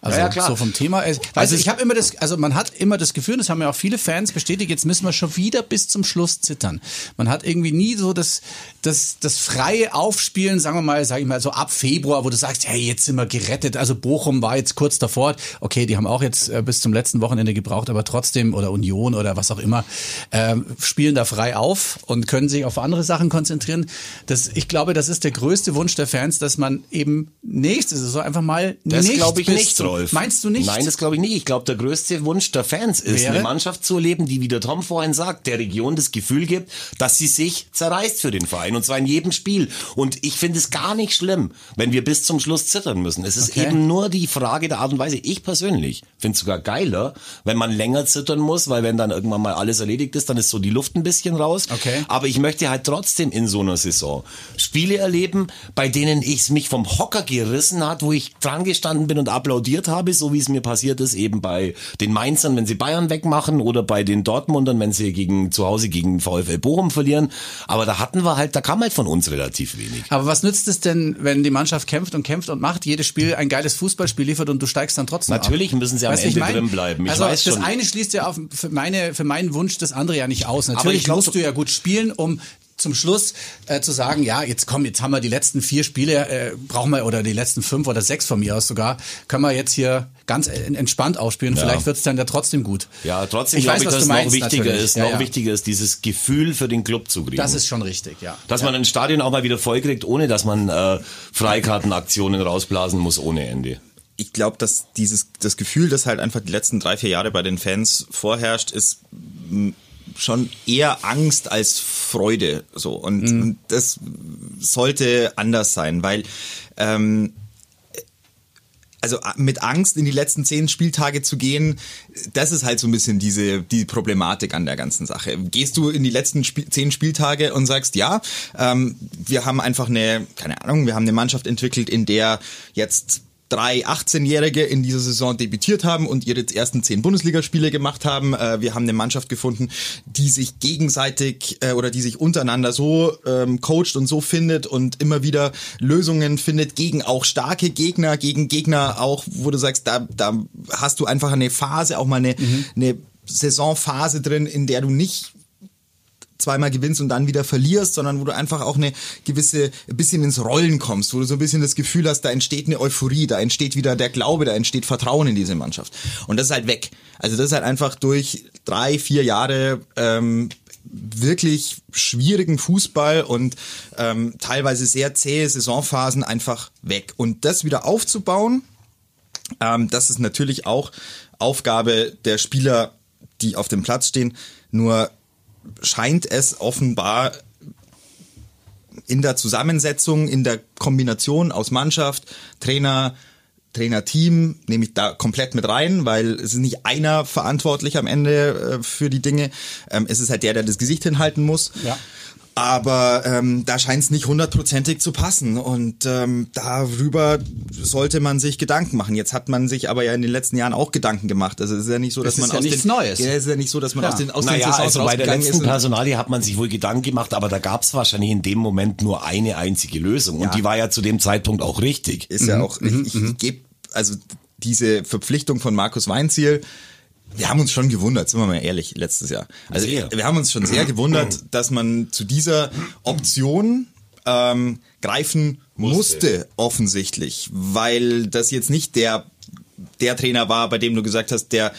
Also Ja, klar. so vom Thema. Also du, ich habe immer das, also man hat immer das Gefühl, das haben ja auch viele Fans bestätigt, jetzt müssen wir schon wieder bis zum Schluss zittern. Man hat irgendwie nie so das, das, das freie Aufspielen, sagen wir mal, sage ich mal, so ab Februar, wo du sagst, hey, jetzt sind wir gerettet. Also Bochum war jetzt kurz davor. Okay, die haben auch jetzt äh, bis zum letzten Wochenende gebraucht, aber trotzdem, oder Union oder was auch immer, ähm, spielen da frei auf und können sich auf andere Sachen konzentrieren. Das, ich glaube, das ist der größte Wunsch der Fans, dass man eben nächste Saison einfach mal Das nicht glaube ich nicht, zum- Rolf. Meinst du nicht? Nein, das glaube ich nicht. Ich glaube, der größte Wunsch der Fans ist, Wäre? eine Mannschaft zu erleben, die, wie der Tom vorhin sagt, der Region das Gefühl gibt, dass sie sich zerreißt für den Verein. Und zwar in jedem Spiel. Und ich finde es gar nicht schlimm, wenn wir bis zum Schluss zittern müssen. Es ist Okay. eben nur die Frage der Art und Weise. Ich persönlich finde es sogar geiler, wenn man länger zittern muss, weil wenn dann irgendwann mal alles erledigt ist, dann ist so die Luft ein bisschen raus. Okay. Aber ich möchte halt trotzdem in so einer Saison Spiele erleben, bei denen ich mich vom Hocker gerissen hat, wo ich dran gestanden bin und applaudiert habe, so wie es mir passiert ist, eben bei den Mainzern, wenn sie Bayern wegmachen oder bei den Dortmundern, wenn sie gegen zu Hause gegen VfL Bochum verlieren. Aber da hatten wir halt, da kam halt von uns relativ wenig. Aber was nützt es denn, wenn die Mannschaft kämpft und kämpft und macht, jedes Spiel ein geiles Fußballspiel liefert und du steigst dann trotzdem Natürlich ab? müssen sie am Weißt Ende ich mein? drin bleiben. Ich also weiß das schon. eine schließt ja auf für, meine, für meinen Wunsch das andere ja nicht aus. ich Natürlich glaub, musst du ja gut spielen, um zum Schluss äh, zu sagen, ja, jetzt komm, jetzt haben wir die letzten vier Spiele, äh, brauchen wir, oder die letzten fünf oder sechs von mir aus sogar, können wir jetzt hier ganz en- entspannt ausspielen. Ja. Vielleicht wird's dann ja trotzdem gut. Ja, trotzdem Ich glaube weiß, ich, was dass du noch wichtiger natürlich. ist, Ja, noch ja. wichtiger ist, dieses Gefühl für den Club zu kriegen. Das ist schon richtig, ja. Dass ja. man ein Stadion auch mal wieder voll kriegt, ohne dass man äh, Freikartenaktionen rausblasen muss ohne Ende. ich glaube, dass dieses das Gefühl, das halt einfach die letzten drei vier Jahre bei den Fans vorherrscht, ist schon eher Angst als Freude so und, und das sollte anders sein, weil ähm, also a- mit Angst in die letzten zehn Spieltage zu gehen, das ist halt so ein bisschen diese die Problematik an der ganzen Sache. Gehst du in die letzten Spiel, zehn Spieltage und sagst, ja, ähm, wir haben einfach eine, keine Ahnung, wir haben eine Mannschaft entwickelt, in der jetzt drei 18-Jährige in dieser Saison debütiert haben und ihre ersten zehn Bundesligaspiele gemacht haben. Äh, wir haben eine Mannschaft gefunden, die sich gegenseitig äh, oder die sich untereinander so ähm, coacht und so findet und immer wieder Lösungen findet gegen auch starke Gegner, gegen Gegner auch, wo du sagst, da, da hast du einfach eine Phase, auch mal eine, eine Saisonphase drin, in der du nicht zweimal gewinnst und dann wieder verlierst, sondern wo du einfach auch eine gewisse, ein bisschen ins Rollen kommst, wo du so ein bisschen das Gefühl hast, da entsteht eine Euphorie, da entsteht wieder der Glaube, da entsteht Vertrauen in diese Mannschaft. Und das ist halt weg. Also das ist halt einfach durch drei, vier Jahre ähm, wirklich schwierigen Fußball und ähm, teilweise sehr zähe Saisonphasen einfach weg. Und das wieder aufzubauen, ähm, das ist natürlich auch Aufgabe der Spieler, die auf dem Platz stehen. Nur scheint es offenbar in der Zusammensetzung, in der Kombination aus Mannschaft, Trainer, Trainerteam nehme ich da komplett mit rein, weil es ist nicht einer verantwortlich am Ende äh, für die Dinge. Ähm, es ist halt der, der das Gesicht hinhalten muss. Ja. Aber ähm, da scheint es nicht hundertprozentig zu passen und ähm, darüber sollte man sich Gedanken machen. Jetzt hat man sich aber ja in den letzten Jahren auch Gedanken gemacht. Also es ist ja nicht so, dass Es man ist ja aus nichts den Neues. Ja, es ist ja nicht so, dass man Ja. aus den aus den Naja, Saisons also bei der letzten Personalie hat man sich wohl Gedanken gemacht, aber da gab es wahrscheinlich in dem Moment nur eine einzige Lösung. Und die war ja zu dem Zeitpunkt auch richtig. ist ja auch, ich, ich gebe, also diese Verpflichtung von Markus Weinziel, wir haben uns schon gewundert, sind wir mal ehrlich, letztes Jahr. Also Sehr. wir haben uns schon sehr gewundert, dass man zu dieser Option ähm, greifen musste. Musste. offensichtlich, weil das jetzt nicht der, der Trainer war, bei dem du gesagt hast, der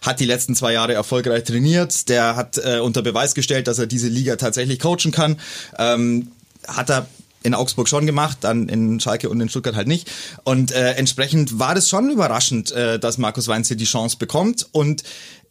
hat die letzten zwei Jahre erfolgreich trainiert, der hat äh, unter Beweis gestellt, dass er diese Liga tatsächlich coachen kann. Ähm, hat er in Augsburg schon gemacht, dann in Schalke und in Stuttgart halt nicht. Und äh, entsprechend war das schon überraschend, äh, dass Markus Weinz hier die Chance bekommt. Und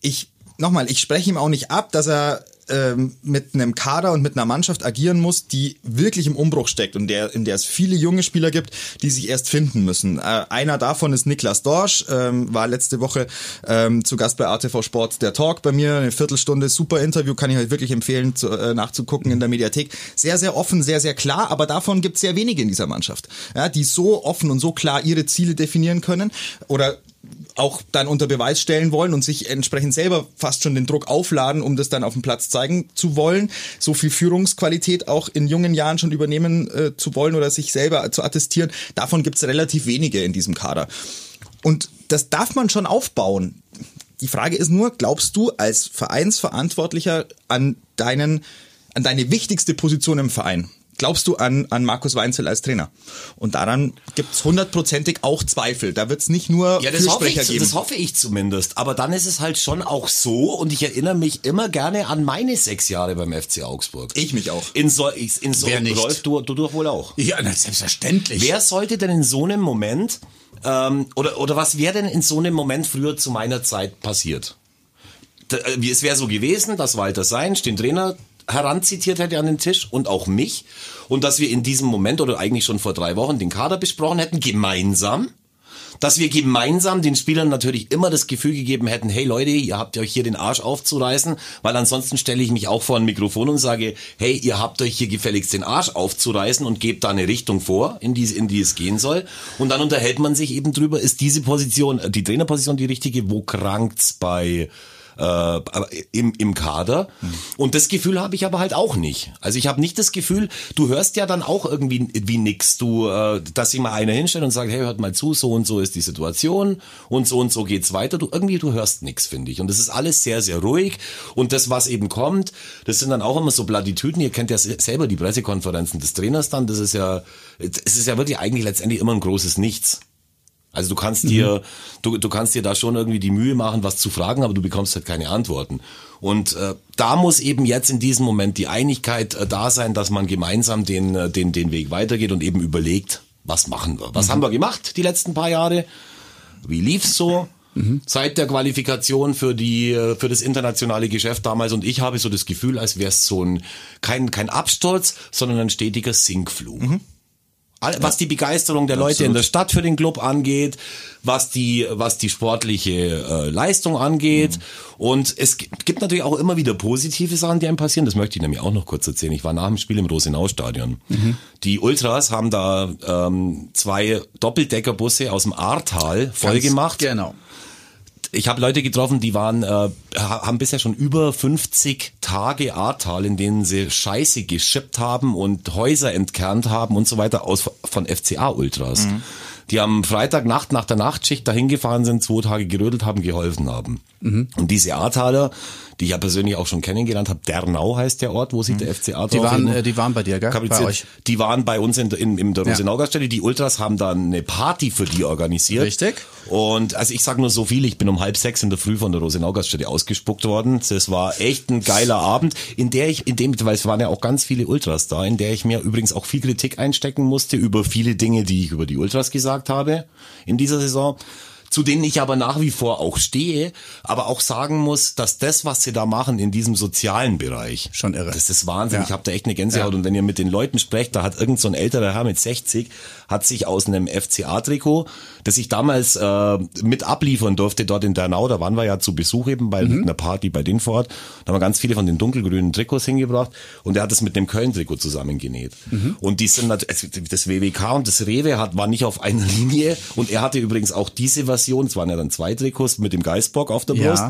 ich, nochmal, ich spreche ihm auch nicht ab, dass er ähm, mit einem Kader und mit einer Mannschaft agieren muss, die wirklich im Umbruch steckt und der, in der es viele junge Spieler gibt, die sich erst finden müssen. Äh, einer davon ist Niklas Dorsch, ähm, war letzte Woche ähm, zu Gast bei ATV Sport der Talk bei mir, eine Viertelstunde, super Interview, kann ich euch wirklich empfehlen zu, äh, nachzugucken in der Mediathek. Sehr, sehr offen, sehr, sehr klar, aber davon gibt es sehr wenige in dieser Mannschaft, ja, die so offen und so klar ihre Ziele definieren können oder auch dann unter Beweis stellen wollen und sich entsprechend selber fast schon den Druck aufladen, um das dann auf dem Platz zeigen zu wollen, so viel Führungsqualität auch in jungen Jahren schon übernehmen äh, zu wollen oder sich selber zu attestieren, davon gibt es relativ wenige in diesem Kader. und das darf man schon aufbauen. Die Frage ist nur, glaubst du als Vereinsverantwortlicher an deinen, an deine wichtigste Position im Verein? Glaubst du an, an Markus Weinzel als Trainer? Und daran gibt es hundertprozentig auch Zweifel. Da wird es nicht nur ja, das hoffe, ich, geben. das hoffe ich zumindest. Aber dann ist es halt schon auch so, und ich erinnere mich immer gerne an meine sechs Jahre beim FC Augsburg. Ich mich auch. In so, in so Wer nicht? Rolf, du, du doch wohl auch. Ja, selbstverständlich. Wer sollte denn in so einem Moment, ähm, oder, oder was wäre denn in so einem Moment früher zu meiner Zeit passiert? Äh, es wäre so gewesen, dass Walter Sein den Trainer heranzitiert hätte an den Tisch und auch mich. Und dass wir in diesem Moment oder eigentlich schon vor drei Wochen den Kader besprochen hätten, gemeinsam. Dass wir gemeinsam den Spielern natürlich immer das Gefühl gegeben hätten, hey Leute, ihr habt euch hier den Arsch aufzureißen, weil ansonsten stelle ich mich auch vor ein Mikrofon und sage, hey, ihr habt euch hier gefälligst den Arsch aufzureißen und gebt da eine Richtung vor, in die, in die es gehen soll. Und dann unterhält man sich eben drüber, ist diese Position, die Trainerposition die richtige, wo krankt's bei äh, im, im Kader. Und das Gefühl habe ich aber halt auch nicht. Also ich habe nicht das Gefühl, du hörst ja dann auch irgendwie wie nix, du, äh, dass sich mal einer hinstellt und sagt, hey, hört mal zu, so und so ist die Situation und so und so geht's weiter. Du irgendwie, du hörst nix, finde ich. Und das ist alles sehr, sehr ruhig. Und das, was eben kommt, das sind dann auch immer so Plattitüden. Ihr kennt ja selber die Pressekonferenzen des Trainers dann. Das ist ja, es ist ja wirklich eigentlich letztendlich immer ein großes Nichts. Also du kannst dir, mhm. du, du kannst dir da schon irgendwie die Mühe machen, was zu fragen, aber du bekommst halt keine Antworten. Und äh, da muss eben jetzt in diesem Moment die Einigkeit äh, da sein, dass man gemeinsam den, äh, den, den Weg weitergeht und eben überlegt, was machen wir? Was mhm. haben wir gemacht die letzten paar Jahre? Wie lief's so? Mhm. Seit der Qualifikation für die äh, für das internationale Geschäft damals und ich habe so das Gefühl, als wäre es so ein kein kein Absturz, sondern ein stetiger Sinkflug. Was die Begeisterung der Leute Absolut. in der Stadt für den Club angeht, was die, was die sportliche äh, Leistung angeht. Mhm. Und es gibt natürlich auch immer wieder positive Sachen, die einem passieren. Das möchte ich nämlich auch noch kurz erzählen. Ich war nach dem Spiel im Rosenau-Stadion. Mhm. Die Ultras haben da ähm, zwei Doppeldeckerbusse aus dem Ahrtal vollgemacht. Genau ich habe Leute getroffen, die waren, äh, haben bisher schon über 50 Tage Ahrtal, in denen sie Scheiße geschippt haben und Häuser entkernt haben und so weiter aus von FCA-Ultras. Mhm. Die am Freitagnacht nach der Nachtschicht dahin gefahren sind, zwei Tage gerödelt haben, geholfen haben. Mhm. Und diese Ahrtaler, die ich ja persönlich auch schon kennengelernt habe. Dernau heißt der Ort, wo sich der FCA die waren, äh, die waren bei dir, gell? Bei euch. Die waren bei uns in, in, in der Rosenaugerstelle. Die Ultras haben dann eine Party für die organisiert. Richtig. Und also ich sag nur so viel, ich bin um halb sechs in der Früh von der Rosenaugerstelle ausgespuckt worden. Das war echt ein geiler Abend, in der ich, in dem, weil es waren ja auch ganz viele Ultras da, in der ich mir übrigens auch viel Kritik einstecken musste über viele Dinge, die ich über die Ultras gesagt habe in dieser Saison zu denen ich aber nach wie vor auch stehe, aber auch sagen muss, dass das, was sie da machen in diesem sozialen Bereich, schon irre. Das ist Wahnsinn. Ja. Ich habe da echt eine Gänsehaut. Ja. Und wenn ihr mit den Leuten sprecht, da hat irgend so ein älterer Herr mit 60, hat sich aus einem FCA-Trikot, das ich damals äh, mit abliefern durfte dort in Dernau, da waren wir ja zu Besuch eben bei mhm. einer Party bei denen vor Ort, da haben wir ganz viele von den dunkelgrünen Trikots hingebracht und er hat es mit dem Köln-Trikot zusammengenäht. Mhm. Und die sind natürlich, das WWK und das Rewe hat, war nicht auf einer Linie und er hatte übrigens auch diese Version Version, es waren ja dann zwei Trikots mit dem Geistbock auf der Brust.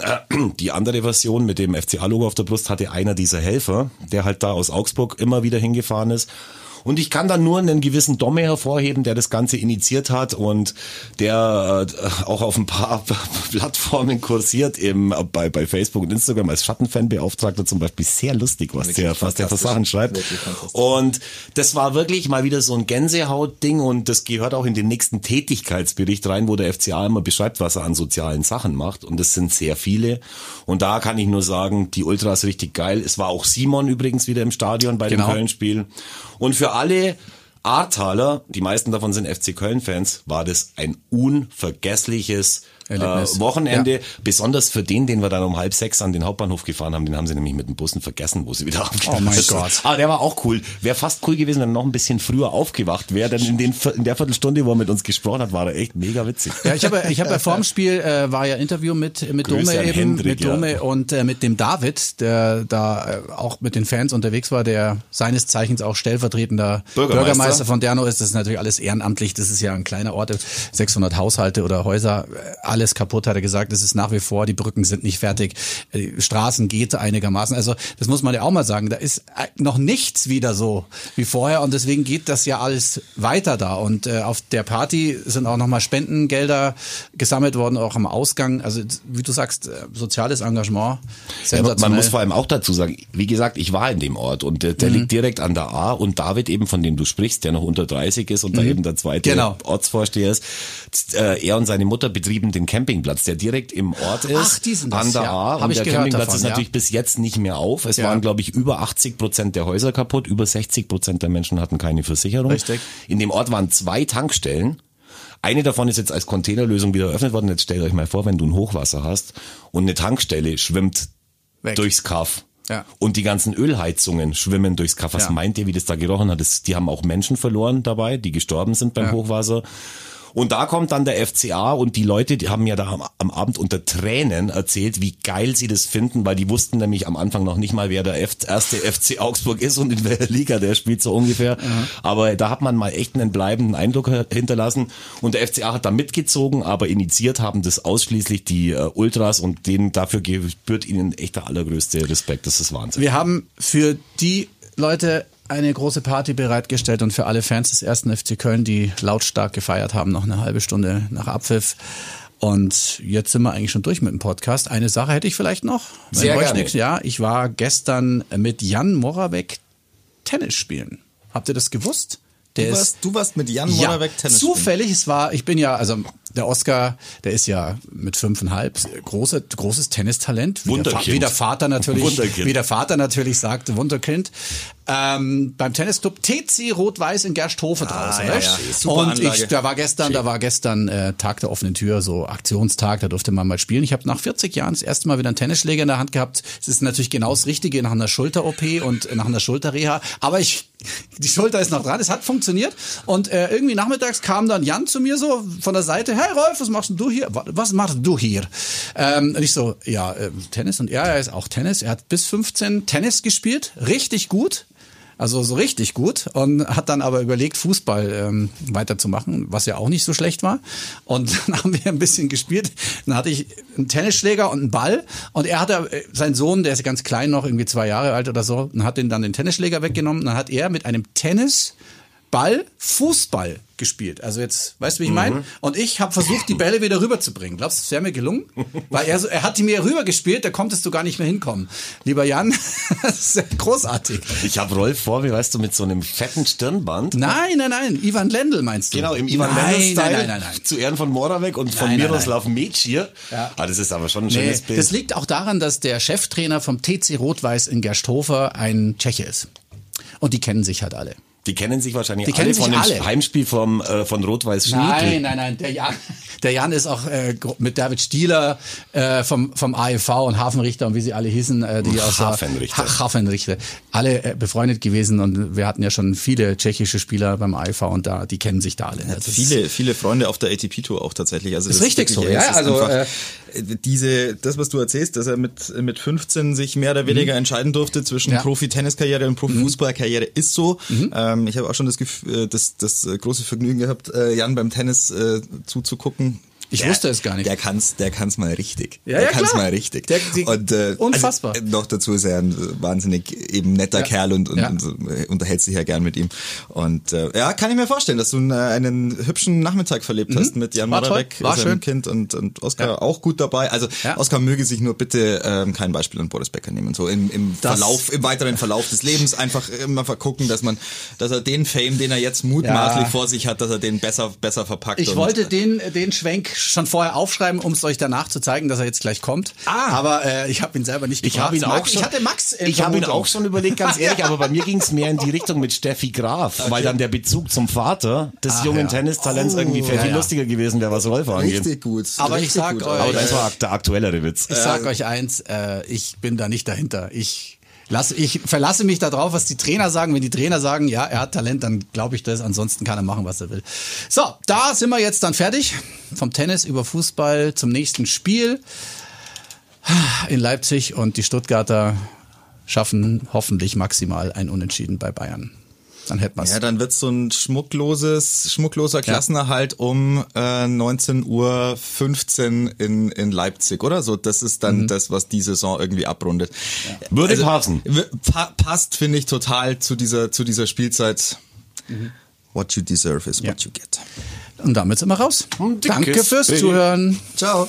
Ja. Äh, die andere Version mit dem FCA-Logo auf der Brust hatte einer dieser Helfer, der halt da aus Augsburg immer wieder hingefahren ist und ich kann dann nur einen gewissen Domme hervorheben, der das Ganze initiiert hat und der äh, auch auf ein paar Plattformen kursiert, eben bei, bei Facebook und Instagram als Schattenfanbeauftragter zum Beispiel sehr lustig, was der, was der für Sachen schreibt. Und das war wirklich mal wieder so ein Gänsehaut-Ding und das gehört auch in den nächsten Tätigkeitsbericht rein, wo der FCA immer beschreibt, was er an sozialen Sachen macht. Und das sind sehr viele. Und da kann ich nur sagen, die Ultras richtig geil. Es war auch Simon übrigens wieder im Stadion bei genau. dem Köln-Spiel. Und für alle Ahrtaler, die meisten davon sind FC Köln-Fans, war das ein unvergessliches äh, Wochenende. Ja. Besonders für den, den wir dann um halb sechs an den Hauptbahnhof gefahren haben, den haben sie nämlich mit den Bussen vergessen, wo sie wieder aufgewacht Oh mein Gott. Aber der war auch cool. Wäre fast cool gewesen, wenn er noch ein bisschen früher aufgewacht wäre, denn in, den, in der Viertelstunde, wo er mit uns gesprochen hat, war er echt mega witzig. Ja, ich habe ich hab ja vorm Spiel, äh, war ja Interview mit, mit Grüße Dome eben, Hendrik, mit Dome ja. und äh, mit dem David, der da äh, auch mit den Fans unterwegs war, der seines Zeichens auch stellvertretender Bürgermeister, Bürgermeister von Derno ist. Das ist natürlich alles ehrenamtlich, das ist ja ein kleiner Ort, 600 Haushalte oder Häuser, äh, alles kaputt, hat er gesagt. Es ist nach wie vor, die Brücken sind nicht fertig, die Straßen geht einigermaßen. Also das muss man ja auch mal sagen. Da ist äh, noch nichts wieder so wie vorher und deswegen geht das ja alles weiter da. Und äh, auf der Party sind auch nochmal Spendengelder gesammelt worden, auch am Ausgang. Also wie du sagst, äh, soziales Engagement. Ja, man muss vor allem auch dazu sagen, wie gesagt, ich war in dem Ort und der, der mhm. liegt direkt an der A und David eben, von dem du sprichst, der noch unter 30 ist und mhm. da eben der zweite genau. Ortsvorsteher ist, äh, er und seine Mutter betrieben den Campingplatz, der direkt im Ort ist, Ach, die sind das, an der ja. A. Hab und der Campingplatz davon, ist natürlich ja. bis jetzt nicht mehr auf. Es ja. waren, glaube ich, über 80 Prozent der Häuser kaputt, über 60 Prozent der Menschen hatten keine Versicherung. Richtig. In dem Ort waren zwei Tankstellen. Eine davon ist jetzt als Containerlösung wieder eröffnet worden. Jetzt stellt euch mal vor, wenn du ein Hochwasser hast und eine Tankstelle schwimmt Weg. durchs Kaff. Ja. Und die ganzen Ölheizungen schwimmen durchs Kaff. Was ja. meint ihr, wie das da gerochen hat? Das, die haben auch Menschen verloren dabei, die gestorben sind beim ja. Hochwasser. Und da kommt dann der FCA und die Leute, die haben ja da am, am, Abend unter Tränen erzählt, wie geil sie das finden, weil die wussten nämlich am Anfang noch nicht mal, wer der F erste FC Augsburg ist und in welcher Liga der spielt so ungefähr. Mhm. Aber da hat man mal echt einen bleibenden Eindruck hinterlassen und der FCA hat da mitgezogen, aber initiiert haben das ausschließlich die äh, Ultras und denen dafür gebührt ihnen echt der allergrößte Respekt. Das ist Wahnsinn. Wir haben für die Leute eine große Party bereitgestellt und für alle Fans des ersten FC Köln, die lautstark gefeiert haben, noch eine halbe Stunde nach Abpfiff. Und jetzt sind wir eigentlich schon durch mit dem Podcast. Eine Sache hätte ich vielleicht noch. Sehr gerne. Nix, ja, ich war gestern mit Jan Moravec Tennis spielen. Habt ihr das gewusst? Der du, warst, du warst mit Jan Moravec ja, Tennis zufällig, spielen. es war, ich bin ja, also der Oscar, der ist ja mit fünfeinhalb große, großes Tennistalent. Wie der, wie der Vater natürlich, wie der Vater natürlich sagt, Wunderkind ähm, beim Tennisclub TC Rot-Weiß in Gersthofe ah, draußen. Ja, ja. Super und ich, da war gestern, Schön. da war gestern äh, Tag der offenen Tür, so Aktionstag, da durfte man mal spielen. Ich habe nach 40 Jahren das erste Mal wieder einen Tennisschläger in der Hand gehabt. Es ist natürlich genau das Richtige nach einer Schulter-OP und nach einer Schulterreha. Aber ich, die Schulter ist noch dran. Es hat funktioniert. Und äh, irgendwie nachmittags kam dann Jan zu mir so von der Seite. Hey Rolf, was machst du hier? Was machst du hier? Ähm, und ich so, ja, äh, Tennis. Und er, er ist auch Tennis. Er hat bis 15 Tennis gespielt, richtig gut. Also so richtig gut und hat dann aber überlegt, Fußball ähm, weiterzumachen, was ja auch nicht so schlecht war. Und dann haben wir ein bisschen gespielt. Dann hatte ich einen Tennisschläger und einen Ball und er hatte, äh, sein Sohn, der ist ganz klein noch, irgendwie zwei Jahre alt oder so, und hat den dann den Tennisschläger weggenommen. Dann hat er mit einem Tennisball Fußball gespielt. Also jetzt, weißt du, wie ich meine? Mhm. Und ich habe versucht, die Bälle wieder rüberzubringen. Glaubst du, es wäre mir gelungen? Weil er, so, er hat die mir rübergespielt, da konntest du gar nicht mehr hinkommen. Lieber Jan, das ist großartig. Ich habe Rolf vor, wie weißt du, mit so einem fetten Stirnband. Nein, nein, nein, Ivan Lendl meinst du? Genau, im Ivan Lendl-Style. Nein, nein, nein, nein. Zu Ehren von Moravec und von nein, Miroslav Metsch hier. Ja. Ah, das ist aber schon ein nee, schönes Bild. Das liegt auch daran, dass der Cheftrainer vom TC Rot-Weiß in Gersthofer ein Tscheche ist. Und die kennen sich halt alle. Die kennen sich wahrscheinlich die alle von dem alle. Heimspiel vom, äh, von Rot-Weiß Schniedl. Nein, nein, nein. Der Jan, der Jan ist auch äh, mit David Stieler äh, vom, vom AEV und Hafenrichter und wie sie alle hießen. Äh, die aus Hafenrichter. Ha Hafenrichter. Alle äh, befreundet gewesen und wir hatten ja schon viele tschechische Spieler beim AEV und da, die kennen sich da alle. Ne? viele, viele Freunde auf der ATP-Tour auch tatsächlich. Also das ist richtig so, ja. Also, äh, diese, das, was du erzählst, dass er mit, mit 15 sich mehr oder weniger mhm. entscheiden durfte zwischen ja. Profi-Tenniskarriere und Profi-Fußballkarriere, ist so. Mhm. Ähm, ich habe auch schon das, Gefühl, äh, das, das äh, große Vergnügen gehabt, äh, Jan beim Tennis äh, zuzugucken. Ich der, wusste es gar nicht. Der kann's, der kann's mal richtig. Ja, der ja, kann's klar. mal richtig. Der, die, und, äh, unfassbar. Also, noch dazu ist er ein wahnsinnig eben netter ja. Kerl und, und, ja. und, unterhält sich ja gern mit ihm. Und äh, ja, kann ich mir vorstellen, dass du einen, einen hübschen Nachmittag verlebt mhm. hast mit Jan Moravec, seinem schön. Kind und, und Oskar auch gut dabei. Also Oskar möge sich nur bitte ähm, kein Beispiel an Boris Becker nehmen. So im, im Verlauf, im weiteren Verlauf des Lebens einfach immer gucken, dass man, dass er den Fame, den er jetzt mutmaßlich vor sich hat, dass er den besser, besser verpackt. Ich wollte den, den Schwenk schon vorher aufschreiben um es euch danach zu zeigen, dass er jetzt gleich kommt. Ah. Aber äh, ich habe ihn selber nicht gebracht. Ich habe ihn auch schon, ich hatte Max. Ich habe ihn auch schon überlegt, ganz ehrlich. aber bei mir ging es mehr in die Richtung mit Steffi Graf, okay. weil dann der Bezug zum Vater des Ach, jungen ja. Tennistalents oh, irgendwie viel, ja, lustiger gewesen wäre, was Rolf angeht. Richtig gut. Aber Richtig ich sag gut. euch, aber das war der aktuellere Witz. Ich sag äh, euch eins, äh, ich bin da nicht dahinter. Ich Lass, ich verlasse mich darauf, was die Trainer sagen. Wenn die Trainer sagen, ja, er hat Talent, dann glaube ich das. Ansonsten kann er machen, was er will. So, da sind wir jetzt dann fertig. Vom Tennis über Fußball zum nächsten Spiel in Leipzig und die Stuttgarter schaffen hoffentlich maximal ein Unentschieden bei Bayern. Dann hätten wir's. Ja, dann wird so ein schmuckloses, schmuckloser Klassenerhalt um äh, 19.15 Uhr in, in Leipzig, oder? So, das ist dann das, was die Saison irgendwie abrundet. Würde passen. w- Pa passt, finde ich, total zu dieser, zu dieser Spielzeit. What you deserve is what you get. Und damit sind wir raus. Danke fürs. Zuhören. Ciao.